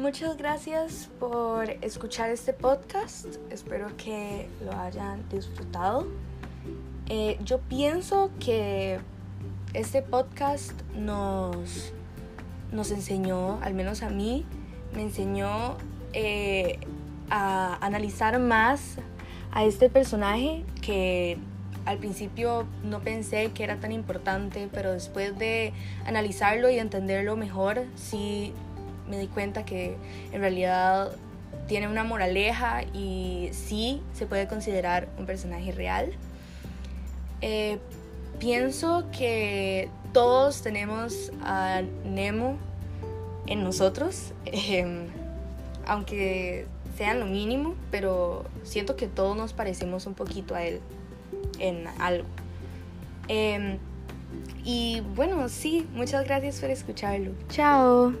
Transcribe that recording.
muchas gracias por escuchar este podcast. Espero que lo hayan disfrutado. Eh, yo pienso que este podcast nos, nos enseñó, al menos a mí, me enseñó eh, a analizar más a este personaje que al principio no pensé que era tan importante, pero después de analizarlo y entenderlo mejor, sí me di cuenta que en realidad tiene una moraleja y sí se puede considerar un personaje real. Eh, pienso que todos tenemos a Nemo en nosotros, em, aunque sean lo mínimo, pero siento que todos nos parecemos un poquito a él en algo. Em, y bueno, sí, muchas gracias por escucharlo. Chao.